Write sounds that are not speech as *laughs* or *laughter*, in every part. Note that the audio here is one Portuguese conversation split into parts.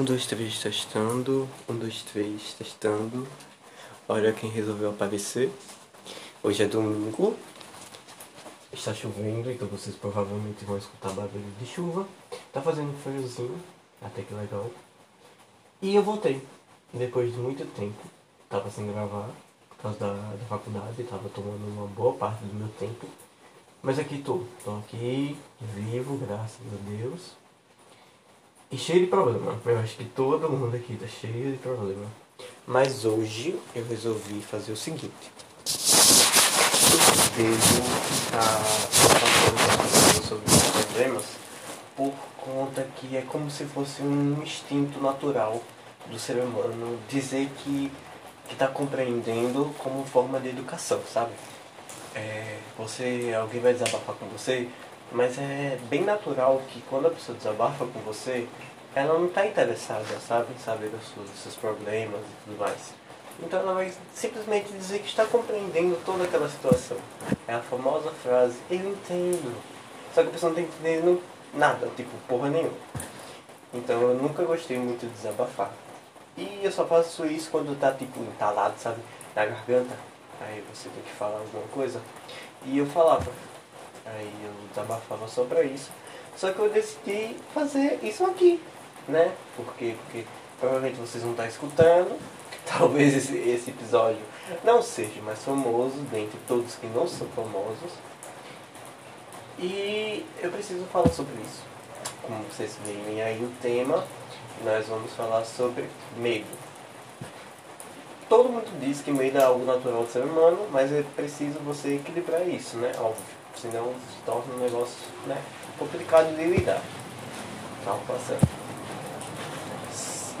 Um, dois, três, testando. Um, dois, três, testando. Olha quem resolveu aparecer. Hoje é domingo. Está chovendo, então vocês provavelmente vão escutar barulho de chuva. Tá fazendo friozinho, até que legal. E eu voltei. Depois de muito tempo. Tava sem gravar, por causa da, da faculdade. Tava tomando uma boa parte do meu tempo. Mas aqui tô. Tô aqui, vivo, graças a Deus. E cheio de problema. Eu acho que todo mundo aqui tá cheio de problema. Mas hoje eu resolvi fazer o seguinte. Eu devo estar falando sobre os problemas por conta que é como se fosse um instinto natural do ser humano dizer que está compreendendo como forma de educação, sabe? É, você, alguém vai desabafar com você, mas é bem natural que quando a pessoa desabafa com você, ela não está interessada, sabe, em saber dos seus, dos seus problemas e tudo mais. Então ela vai simplesmente dizer que está compreendendo toda aquela situação. É a famosa frase, eu entendo. Só que a pessoa não está entendendo nada, tipo, porra nenhuma. Então eu nunca gostei muito de desabafar. E eu só faço isso quando tá tipo entalado, sabe, na garganta. Aí você tem que falar alguma coisa. E eu falava. Aí eu desabafava só pra isso. Só que eu decidi fazer isso aqui, né? Por quê? Porque provavelmente vocês não estão escutando. *laughs* Talvez esse, esse episódio não seja mais famoso dentre todos que não são famosos. E eu preciso falar sobre isso. Como vocês veem aí o tema, nós vamos falar sobre medo. Todo mundo diz que medo é algo natural do ser humano, mas é preciso você equilibrar isso, né? Óbvio. Senão se torna um negócio né, complicado de lidar. Calma, passando.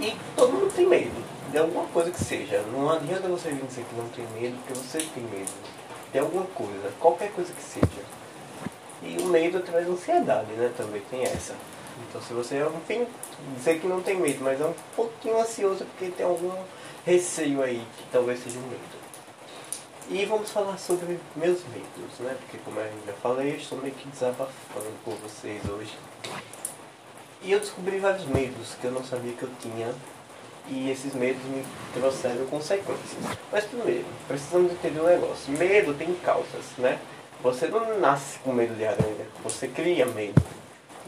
E todo mundo tem medo de alguma coisa que seja. Não adianta você vir dizer que não tem medo, porque você tem medo de alguma coisa, qualquer coisa que seja. E o medo traz ansiedade, né? Também tem essa. Então se você, enfim, dizer que não tem medo, mas é um pouquinho ansioso porque tem algum receio aí que talvez seja um medo. E vamos falar sobre meus medos, né? Porque como eu já falei, eu estou meio que desabafando por vocês hoje. E eu descobri vários medos que eu não sabia que eu tinha. E esses medos me trouxeram consequências. Mas primeiro, precisamos entender um negócio. Medo tem causas, né? Você não nasce com medo de aranha, você cria medo.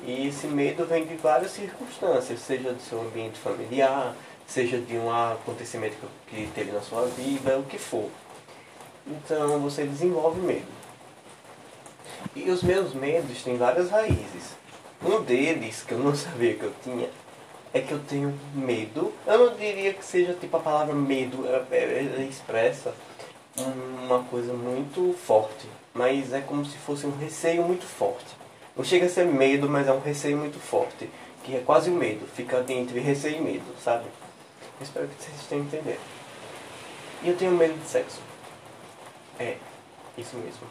E esse medo vem de várias circunstâncias, seja do seu ambiente familiar, seja de um acontecimento que teve na sua vida, o que for. Então você desenvolve medo. E os meus medos têm várias raízes. Um deles, que eu não *laughs* sabia que eu tinha, é que eu tenho medo. Eu não diria que seja tipo a palavra medo, ela expressa uma coisa muito forte, mas é como se fosse um receio muito forte. Não chega a ser medo, mas é um receio muito forte, que é quase o medo, fica entre receio e medo, sabe? Espero que vocês tenham entendido. E eu tenho medo de sexo. É, isso mesmo.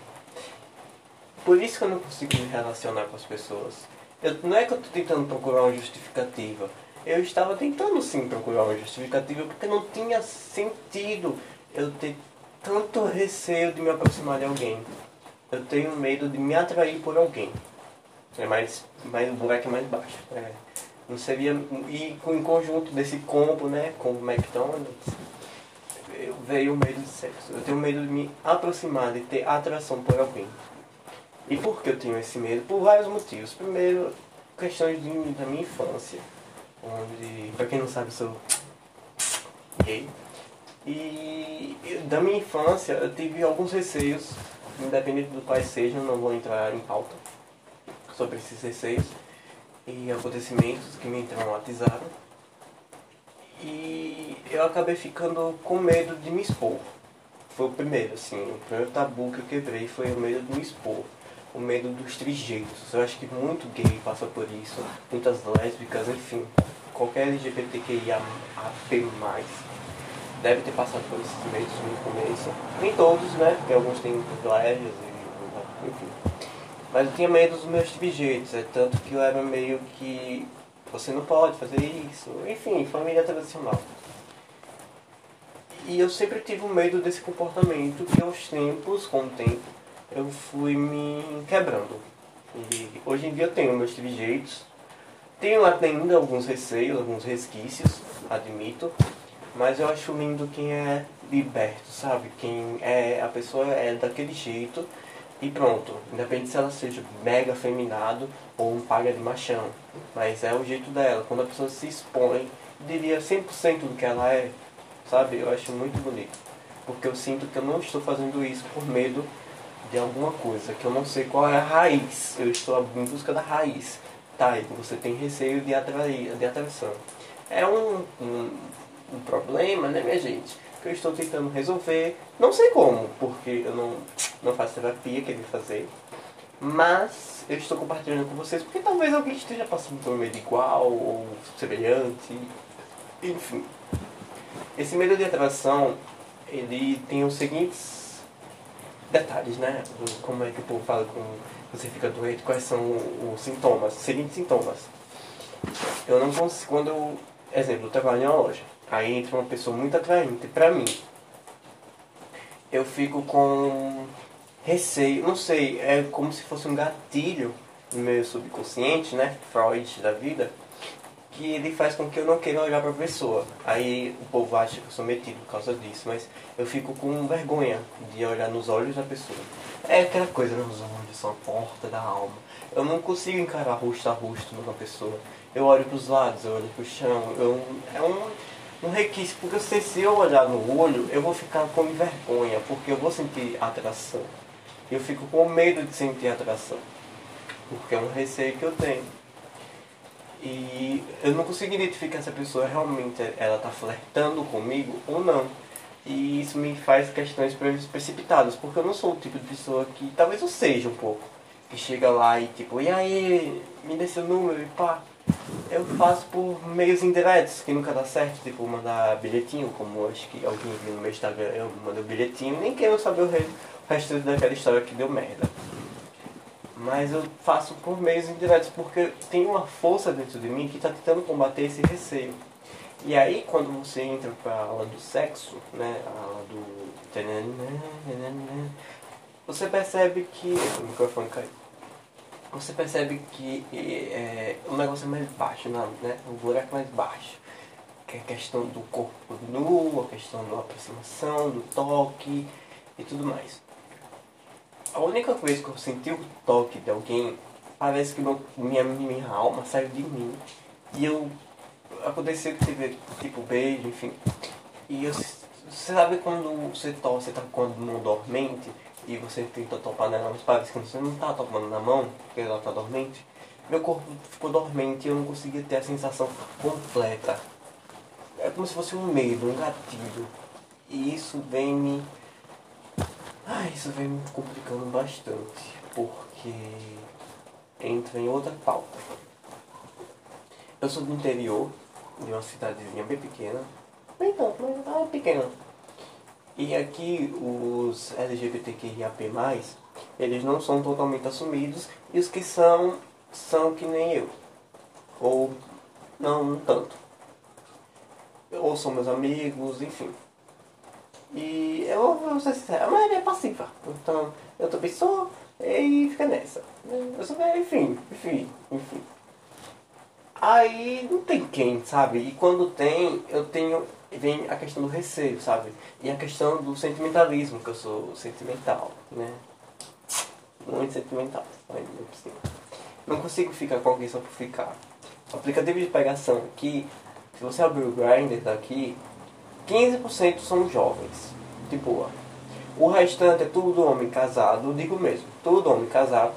Por isso que eu não consigo me relacionar com as pessoas. Eu, não é que eu estou tentando procurar uma justificativa. Eu estava tentando sim procurar uma justificativa porque não tinha sentido eu ter tanto receio de me aproximar de alguém. Eu tenho medo de me atrair por alguém. É mais, mais o buraco é mais baixo. É, não seria. E em conjunto desse combo, né? Com o McDonald's, veio o medo de sexo. Eu tenho medo de me aproximar, de ter atração por alguém. E por que eu tenho esse medo? Por vários motivos. Primeiro, questões de, da minha infância. Onde, pra quem não sabe, eu sou gay. E da minha infância eu tive alguns receios, independente do quais sejam, não vou entrar em pauta sobre esses receios e acontecimentos que me traumatizaram. E eu acabei ficando com medo de me expor. Foi o primeiro, assim, o primeiro tabu que eu quebrei foi o medo de me expor. O medo dos trejeitos. Eu acho que muito gay passa por isso, muitas lésbicas, enfim. Qualquer LGBTQIA deve ter passado por esses medos no começo. Nem todos, né? Porque alguns têm privilégios e enfim. Mas eu tinha medo dos meus trejeitos, é tanto que eu era meio que você não pode fazer isso. Enfim, família tradicional. E eu sempre tive um medo desse comportamento que aos tempos, com o tempo, eu fui me quebrando. E hoje em dia eu tenho meus trejeitos, Tenho ainda alguns receios, alguns resquícios, admito, mas eu acho lindo quem é liberto, sabe? Quem é a pessoa é daquele jeito e pronto, independente se ela seja mega feminado ou um paga de machão, mas é o jeito dela. Quando a pessoa se expõe, diria 100% do que ela é, sabe? Eu acho muito bonito, porque eu sinto que eu não estou fazendo isso por medo de alguma coisa, que eu não sei qual é a raiz. Eu estou em busca da raiz. Tá, e você tem receio de atrair, de atração. É um, um, um problema, né, minha gente? Que eu estou tentando resolver. Não sei como, porque eu não, não faço terapia, queria fazer. Mas eu estou compartilhando com vocês porque talvez alguém esteja passando por um medo igual ou semelhante. Enfim. Esse medo de atração, ele tem os seguintes detalhes, né? Como é que o povo fala com você fica doente, quais são os sintomas, os seguintes sintomas. Eu não consigo, quando exemplo, eu trabalho em uma loja, aí entra uma pessoa muito atraente pra mim. Eu fico com receio, não sei, é como se fosse um gatilho no meu subconsciente, né? Freud da vida que ele faz com que eu não queira olhar para a pessoa. Aí o povo acha que eu sou metido por causa disso, mas eu fico com vergonha de olhar nos olhos da pessoa. É aquela coisa, né? os olhos são a porta da alma. Eu não consigo encarar rosto a rosto numa pessoa. Eu olho para os lados, eu olho para o chão. Eu, é um, um requisito, porque eu sei, se eu olhar no olho, eu vou ficar com vergonha, porque eu vou sentir atração. Eu fico com medo de sentir atração, porque é um receio que eu tenho. E eu não consigo identificar se a pessoa realmente ela está flertando comigo ou não. E isso me faz questões precipitadas, porque eu não sou o tipo de pessoa que, talvez eu seja um pouco, que chega lá e tipo, e aí, me dê seu número e pá. Eu faço por meios indiretos, que nunca dá certo, tipo mandar bilhetinho, como acho que alguém viu no meu Instagram, eu mando bilhetinho, nem quero saber o resto daquela história que deu merda mas eu faço por meios indiretos, porque tem uma força dentro de mim que está tentando combater esse receio. E aí, quando você entra para a aula do sexo, né, a aula do... Você percebe que... O microfone caiu. Você percebe que é, o negócio é mais baixo, né? O buraco é mais baixo. Que é a questão do corpo nu, a questão da aproximação, do toque e tudo mais. A única vez que eu senti o toque de alguém, parece que meu, minha, minha alma saiu de mim. E eu. Aconteceu que teve tipo beijo, enfim. E eu, você sabe quando você toca, você tá quando não dormente e você tenta topar nela, mas parece que você não tá topando na mão, porque ela tá dormente. Meu corpo ficou dormente e eu não conseguia ter a sensação completa. É como se fosse um medo, um gatilho. E isso vem me ah, isso vem me complicando bastante, porque entra em outra pauta. Eu sou do interior, de uma cidadezinha bem pequena, bem tanto, mas tá pequena. E aqui os LGBTQIAP+, eles não são totalmente assumidos, e os que são, são que nem eu. Ou não tanto. Ou são meus amigos, enfim. E eu vou ser sincero, a maioria é passiva. Então eu também sou e fica nessa. Eu sou, enfim, enfim, enfim. Aí não tem quem, sabe? E quando tem, eu tenho. Vem a questão do receio, sabe? E a questão do sentimentalismo, que eu sou sentimental, né? Muito sentimental, Não consigo ficar com alguém só por ficar. O aplicativo de pegação aqui, se você abrir o Grindr daqui, 15% são jovens, de boa. O restante é tudo homem casado, digo mesmo, tudo homem casado,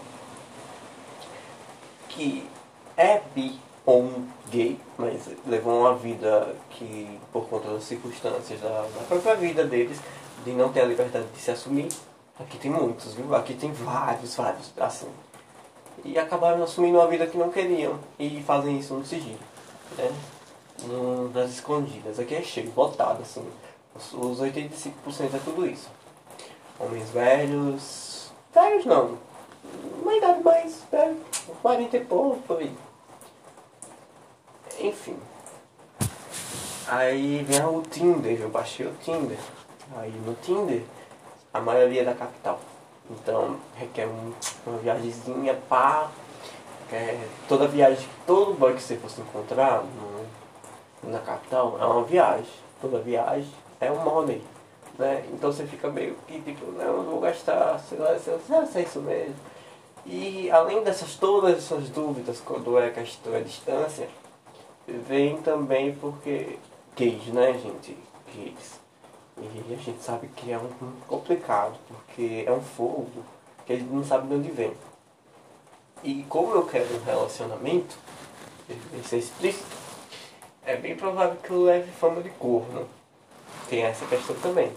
que é bi ou um gay, mas levou uma vida que, por conta das circunstâncias da, da própria vida deles, de não ter a liberdade de se assumir. Aqui tem muitos, viu? Aqui tem vários, vários, assim. E acabaram assumindo uma vida que não queriam e fazem isso no sigilo, né? nas escondidas. Aqui é cheio, botado assim. Os, os 85% é tudo isso. Homens velhos. Velhos não. Uma idade mais velha. 40 e pouco. Enfim. Aí vem o Tinder, eu baixei o Tinder. Aí no Tinder, a maioria é da capital. Então requer um, uma viagemzinha pá é, toda viagem, todo boy que você fosse encontrar no, na capital é uma viagem. Toda viagem é um rolê. Né? Então você fica meio que tipo, não, vou gastar, sei lá, sei lá, se é isso mesmo. E além dessas todas essas dúvidas quando é questão a distância, vem também porque gays, né gente? Gays. E a gente sabe que é um complicado, porque é um fogo que a gente não sabe de onde vem. E como eu quero um relacionamento, isso é explícito, é bem provável que eu leve fama de corno. Tem essa questão também.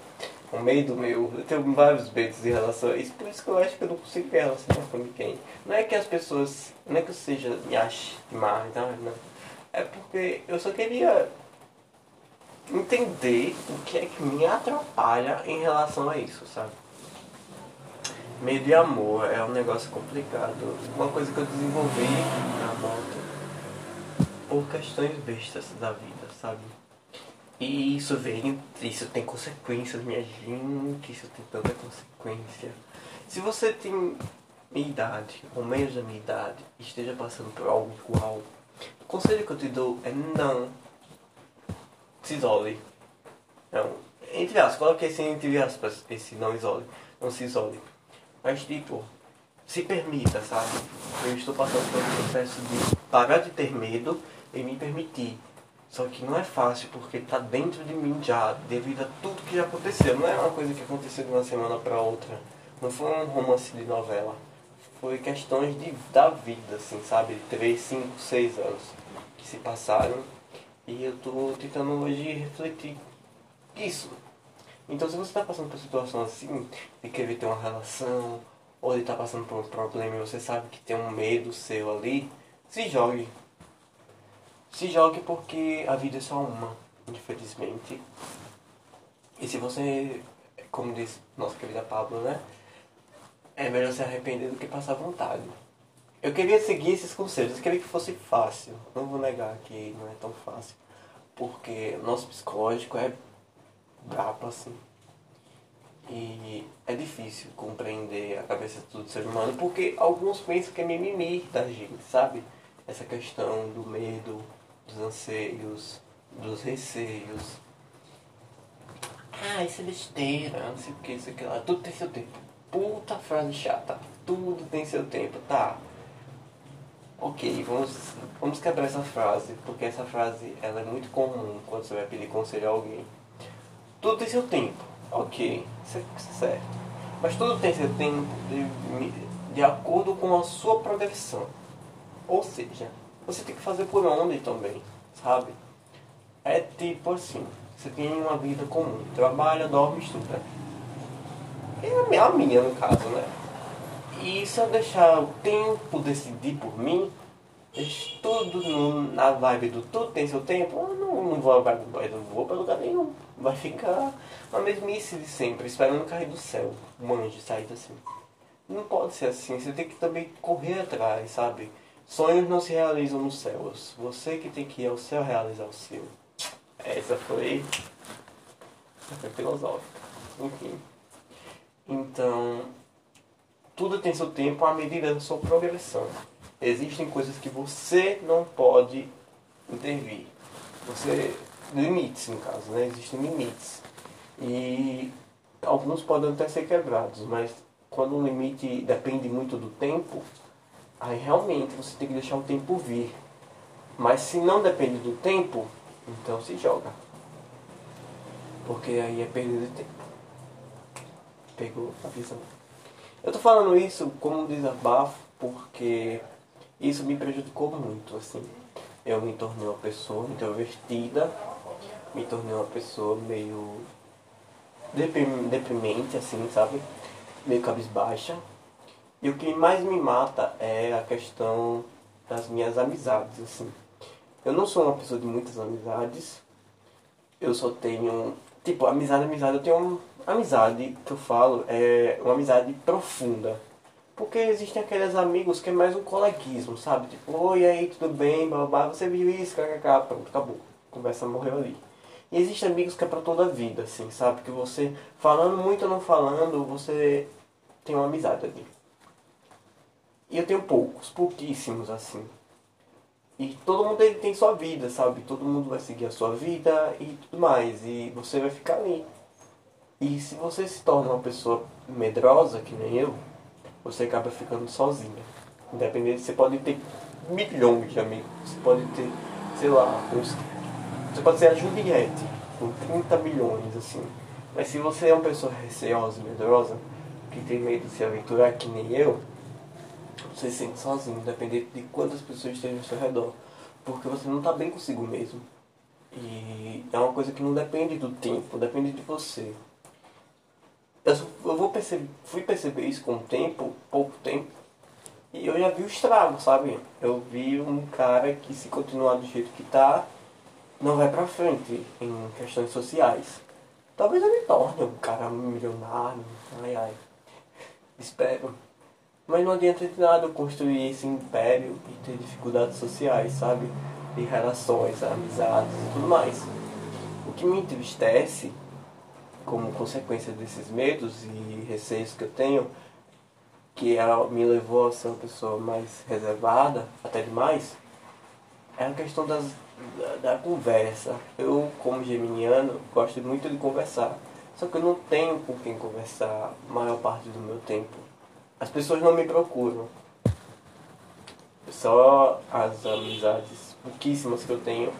O medo meu, eu tenho vários medos em relação a isso, por isso que eu acho que eu não consigo me relacionar com ninguém. Não é que as pessoas, não é que eu seja, me ache demais, não, não. É porque eu só queria entender o que é que me atrapalha em relação a isso, sabe? Medo e amor é um negócio complicado. Uma coisa que eu desenvolvi na moto por questões bestas da vida, sabe? E isso vem, isso tem consequências, minha gente, isso tem tanta consequência. Se você tem minha idade, ou menos da minha idade, esteja passando por algo igual, o conselho que eu te dou é não se isole. Não, entre aspas, coloque esse entre aspas, esse não isole, não se isole. Mas tipo, se permita, sabe? Eu estou passando por um processo de parar de ter medo e me permitir. Só que não é fácil porque está dentro de mim já, devido a tudo que já aconteceu. Não é uma coisa que aconteceu de uma semana para outra. Não foi um romance de novela. Foi questões de, da vida, assim, sabe? 3, 5, 6 anos que se passaram. E eu estou tentando hoje refletir isso. Então, se você está passando por situação assim, de querer ter uma relação, ou de tá passando por um problema e você sabe que tem um medo seu ali, se jogue. Se jogue porque a vida é só uma, infelizmente. E se você, como diz nossa querida Pablo, né? É melhor se arrepender do que passar vontade. Eu queria seguir esses conselhos, eu queria que fosse fácil. Não vou negar que não é tão fácil. Porque nosso psicológico é brabo assim. E é difícil compreender a cabeça de todo ser humano, porque alguns pensam que é mimimi da gente, sabe? Essa questão do medo, dos anseios, dos receios. Ah, isso é besteira, não sei o que, isso aqui lá. Tudo tem seu tempo. Puta frase chata. Tudo tem seu tempo, tá? Ok, vamos, vamos quebrar essa frase, porque essa frase ela é muito comum quando você vai pedir conselho a alguém. Tudo tem seu tempo, ok, isso é certo. Mas tudo tem seu tempo de, de acordo com a sua progressão. Ou seja, você tem que fazer por onde também, sabe? É tipo assim, você tem uma vida comum, trabalha, dorme, estuda. É a minha, no caso, né? E se eu deixar o tempo decidir por mim, tudo na vibe do tudo tem seu tempo, eu não, não vou, não vou para lugar nenhum. Vai ficar a mesmice de sempre, esperando cair do céu. Um anjo sair assim. Não pode ser assim, você tem que também correr atrás, sabe? Sonhos não se realizam nos céus. Você que tem que ir ao céu realizar o seu. Essa foi. Essa foi filosófica. Enfim. Então, tudo tem seu tempo à medida da sua progressão. Existem coisas que você não pode intervir. Você. Limites, no caso, né? Existem limites. E alguns podem até ser quebrados, mas quando o limite depende muito do tempo, aí realmente você tem que deixar o tempo vir. Mas se não depende do tempo, então se joga. Porque aí é perda de tempo. Pegou a visão. Eu tô falando isso como um desabafo porque isso me prejudicou muito, assim. Eu me tornei uma pessoa introvertida, me tornei uma pessoa meio deprimente, assim, sabe? Meio cabisbaixa. E o que mais me mata é a questão das minhas amizades, assim. Eu não sou uma pessoa de muitas amizades. Eu só tenho. Tipo, amizade, amizade. Eu tenho uma amizade que eu falo, é uma amizade profunda. Porque existem aqueles amigos que é mais um coleguismo, sabe? Tipo, oi, aí, tudo bem, babá, você viu isso, kkk, pronto, acabou. Conversa morreu ali. E existem amigos que é pra toda a vida, assim, sabe? Que você, falando muito ou não falando, você tem uma amizade ali. E eu tenho poucos, pouquíssimos assim. E todo mundo tem, tem sua vida, sabe? Todo mundo vai seguir a sua vida e tudo mais. E você vai ficar ali. E se você se torna uma pessoa medrosa, que nem eu, você acaba ficando sozinha. Independente, você pode ter milhões de amigos. Você pode ter, sei lá, uns, você pode ser a Juliette, com 30 milhões, assim. Mas se você é uma pessoa receosa, medrosa, que tem medo de se aventurar, que nem eu, você se sente sozinho, independente de quantas pessoas estejam ao seu redor. Porque você não está bem consigo mesmo. E é uma coisa que não depende do tempo, depende de você. Eu, eu vou perceber, fui perceber isso com o tempo, pouco tempo, e eu já vi o estrago, sabe? Eu vi um cara que se continuar do jeito que tá, não vai pra frente em questões sociais. Talvez eu me torne um cara milionário, ai ai. Espero. Mas não adianta de nada construir esse império e ter dificuldades sociais, sabe? De relações, amizades e tudo mais. O que me entristece, como consequência desses medos e receios que eu tenho, que me levou a ser uma pessoa mais reservada, até demais, é a questão das, da, da conversa. Eu, como geminiano, gosto muito de conversar. Só que eu não tenho com quem conversar a maior parte do meu tempo as pessoas não me procuram. Só as amizades pouquíssimas que eu tenho.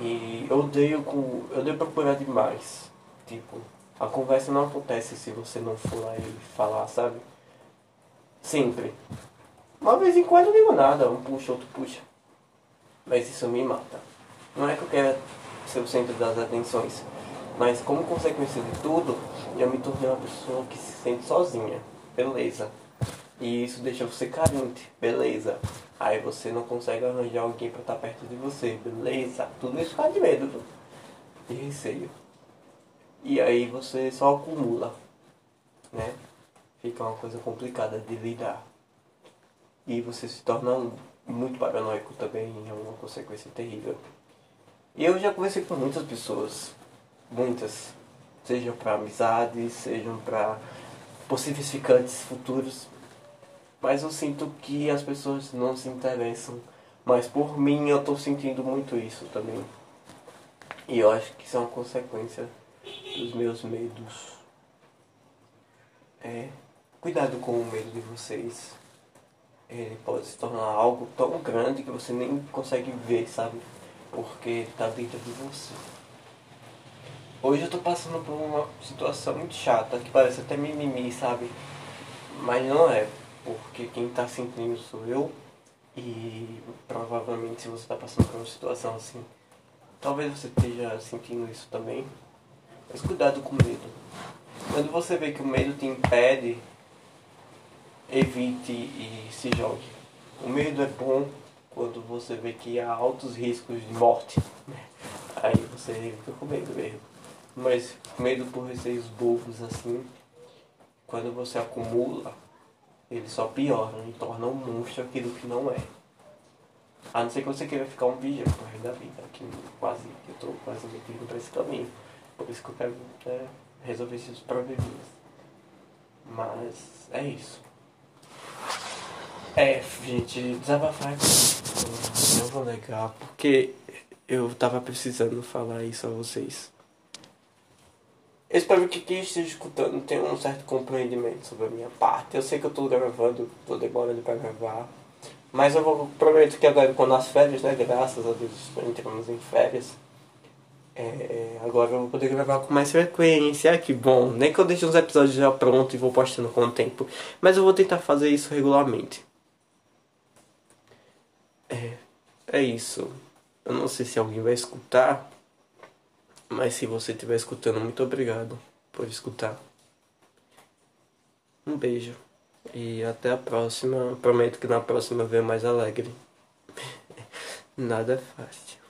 E eu odeio, eu odeio procurar demais. Tipo, a conversa não acontece se você não for lá e falar, sabe? Sempre. Uma vez em quando eu digo nada, um puxa, outro puxa. Mas isso me mata. Não é que eu quero ser o centro das atenções. Mas como consequência de tudo, eu me tornei uma pessoa que se sente sozinha. Beleza. E isso deixa você carente, beleza. Aí você não consegue arranjar alguém para estar tá perto de você, beleza. Tudo isso faz de medo, de receio. E aí você só acumula, né? Fica uma coisa complicada de lidar. E você se torna muito paranoico também, é uma consequência terrível. E eu já conversei com muitas pessoas, muitas, sejam para amizades, sejam para possíveis ficantes futuros, mas eu sinto que as pessoas não se interessam. Mas por mim eu tô sentindo muito isso também. E eu acho que isso é uma consequência dos meus medos. É, cuidado com o medo de vocês. Ele pode se tornar algo tão grande que você nem consegue ver, sabe? Porque tá dentro de você. Hoje eu tô passando por uma situação muito chata, que parece até mimimi, sabe? Mas não é porque quem está sentindo sou eu e provavelmente se você está passando por uma situação assim, talvez você esteja sentindo isso também. Mas cuidado com o medo. Quando você vê que o medo te impede, evite e se jogue. O medo é bom quando você vê que há altos riscos de morte. Né? Aí você fica com medo mesmo. Mas medo por receios bobos assim, quando você acumula eles só pioram e tornam um monstro aquilo que não é. A não ser que você queira ficar um vigia pro resto da vida, que quase, eu tô quase metido pra esse caminho. Por isso que eu quero é, resolver esses problemas. Mas é isso. É, gente, desabafar é não vou negar, porque eu tava precisando falar isso a vocês. Espero que quem esteja escutando tenha um certo compreendimento sobre a minha parte. Eu sei que eu estou gravando, estou demorando para gravar. Mas eu vou, prometo que agora, quando as férias, né? Graças a Deus, entramos em férias. É, agora eu vou poder gravar com mais frequência. Que bom. Nem que eu deixe uns episódios já prontos e vou postando com o tempo. Mas eu vou tentar fazer isso regularmente. É, é isso. Eu não sei se alguém vai escutar. Mas se você estiver escutando, muito obrigado por escutar. Um beijo. E até a próxima. Prometo que na próxima venho mais alegre. *laughs* Nada é fácil.